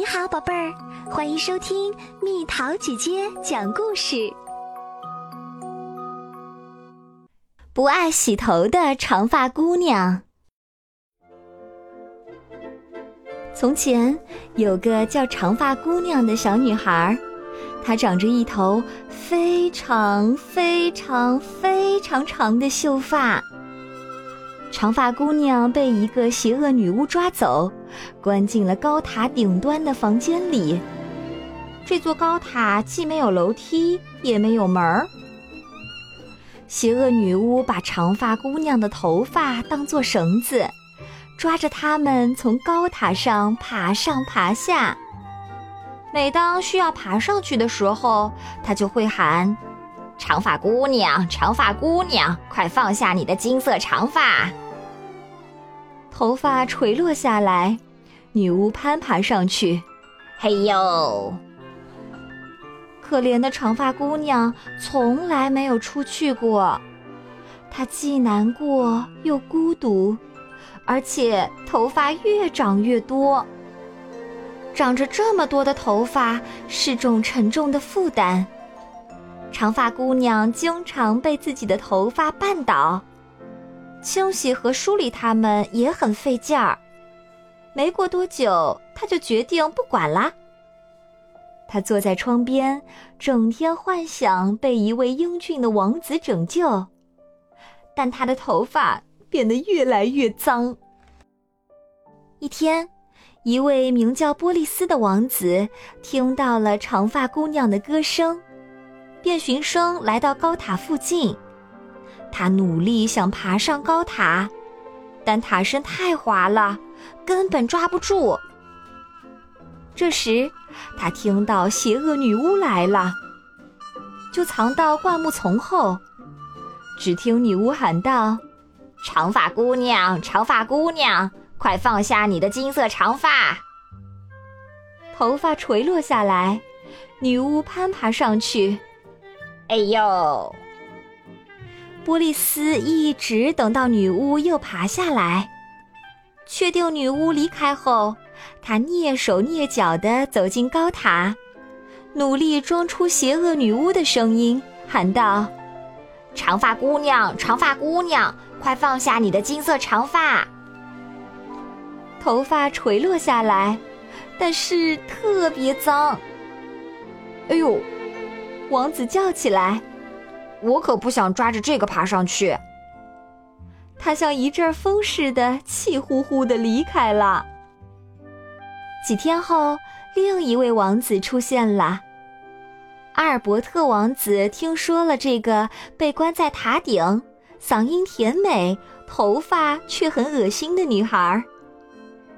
你好，宝贝儿，欢迎收听蜜桃姐姐讲故事。不爱洗头的长发姑娘。从前有个叫长发姑娘的小女孩，她长着一头非常非常非常长的秀发。长发姑娘被一个邪恶女巫抓走，关进了高塔顶端的房间里。这座高塔既没有楼梯，也没有门儿。邪恶女巫把长发姑娘的头发当作绳子，抓着它们从高塔上爬上爬下。每当需要爬上去的时候，她就会喊。长发姑娘，长发姑娘，快放下你的金色长发！头发垂落下来，女巫攀爬上去。嘿呦！可怜的长发姑娘从来没有出去过，她既难过又孤独，而且头发越长越多。长着这么多的头发是种沉重的负担。长发姑娘经常被自己的头发绊倒，清洗和梳理它们也很费劲儿。没过多久，她就决定不管啦。她坐在窗边，整天幻想被一位英俊的王子拯救，但她的头发变得越来越脏。一天，一位名叫波利斯的王子听到了长发姑娘的歌声。便循声来到高塔附近，他努力想爬上高塔，但塔身太滑了，根本抓不住。这时，他听到邪恶女巫来了，就藏到灌木丛后。只听女巫喊道：“长发姑娘，长发姑娘，快放下你的金色长发！”头发垂落下来，女巫攀爬上去。哎呦！波利斯一直等到女巫又爬下来，确定女巫离开后，他蹑手蹑脚地走进高塔，努力装出邪恶女巫的声音，喊道：“长发姑娘，长发姑娘，快放下你的金色长发！”头发垂落下来，但是特别脏。哎呦！王子叫起来：“我可不想抓着这个爬上去。”他像一阵风似的，气呼呼的离开了。几天后，另一位王子出现了。阿尔伯特王子听说了这个被关在塔顶、嗓音甜美、头发却很恶心的女孩，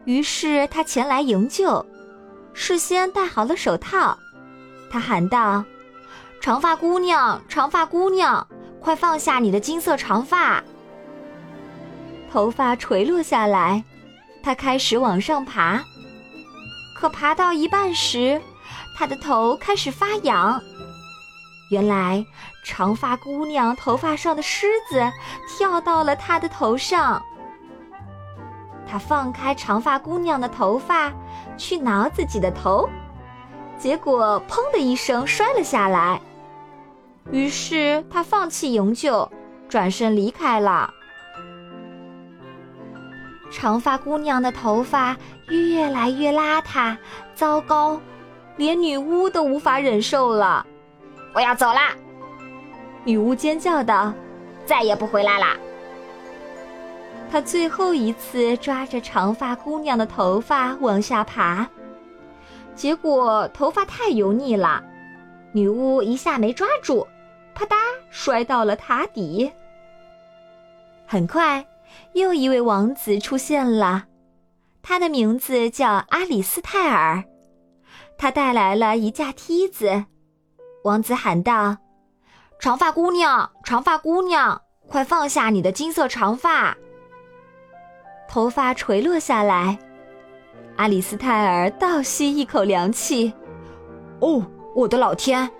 于是他前来营救，事先戴好了手套。他喊道。长发姑娘，长发姑娘，快放下你的金色长发！头发垂落下来，她开始往上爬。可爬到一半时，她的头开始发痒。原来，长发姑娘头发上的虱子跳到了她的头上。她放开长发姑娘的头发，去挠自己的头，结果砰的一声摔了下来。于是他放弃营救，转身离开了。长发姑娘的头发越来越邋遢，糟糕，连女巫都无法忍受了。我要走啦！女巫尖叫道：“再也不回来啦！”她最后一次抓着长发姑娘的头发往下爬，结果头发太油腻了。女巫一下没抓住，啪嗒摔到了塔底。很快，又一位王子出现了，他的名字叫阿里斯泰尔。他带来了一架梯子。王子喊道：“长发姑娘，长发姑娘，快放下你的金色长发！”头发垂落下来，阿里斯泰尔倒吸一口凉气。哦。我的老天！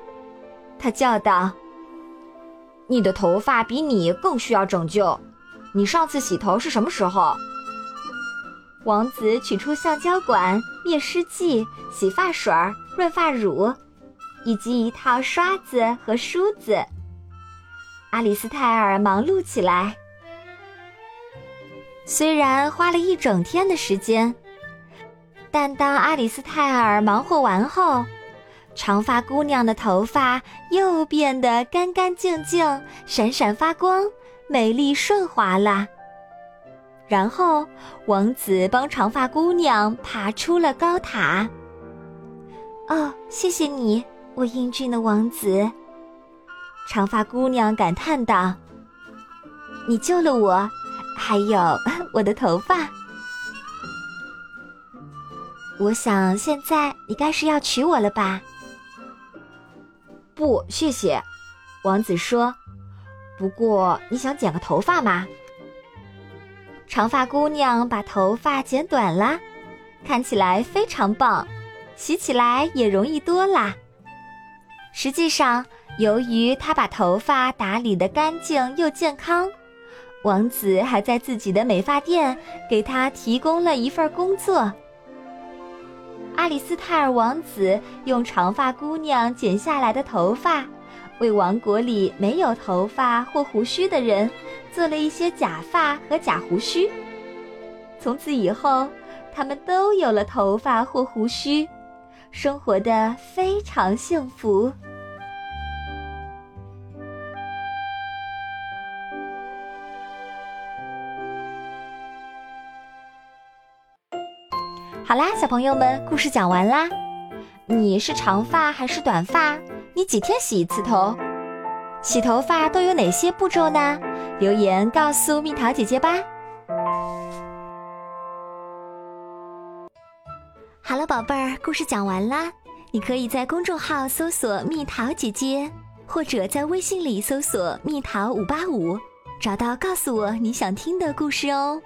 他叫道：“你的头发比你更需要拯救。你上次洗头是什么时候？”王子取出橡胶管、灭湿剂、洗发水、润发乳，以及一套刷子和梳子。阿里斯泰尔忙碌起来。虽然花了一整天的时间，但当阿里斯泰尔忙活完后，长发姑娘的头发又变得干干净净、闪闪发光、美丽顺滑了。然后，王子帮长发姑娘爬出了高塔。哦，谢谢你，我英俊的王子。长发姑娘感叹道：“你救了我，还有我的头发。我想现在你该是要娶我了吧？”不，谢谢。王子说：“不过你想剪个头发吗？”长发姑娘把头发剪短了，看起来非常棒，洗起来也容易多啦。实际上，由于她把头发打理得干净又健康，王子还在自己的美发店给她提供了一份工作。阿里斯泰尔王子用长发姑娘剪下来的头发，为王国里没有头发或胡须的人。做了一些假发和假胡须，从此以后，他们都有了头发或胡须，生活的非常幸福。好啦，小朋友们，故事讲完啦。你是长发还是短发？你几天洗一次头？洗头发都有哪些步骤呢？留言告诉蜜桃姐姐吧。好了，宝贝儿，故事讲完啦。你可以在公众号搜索“蜜桃姐姐”，或者在微信里搜索“蜜桃五八五”，找到告诉我你想听的故事哦。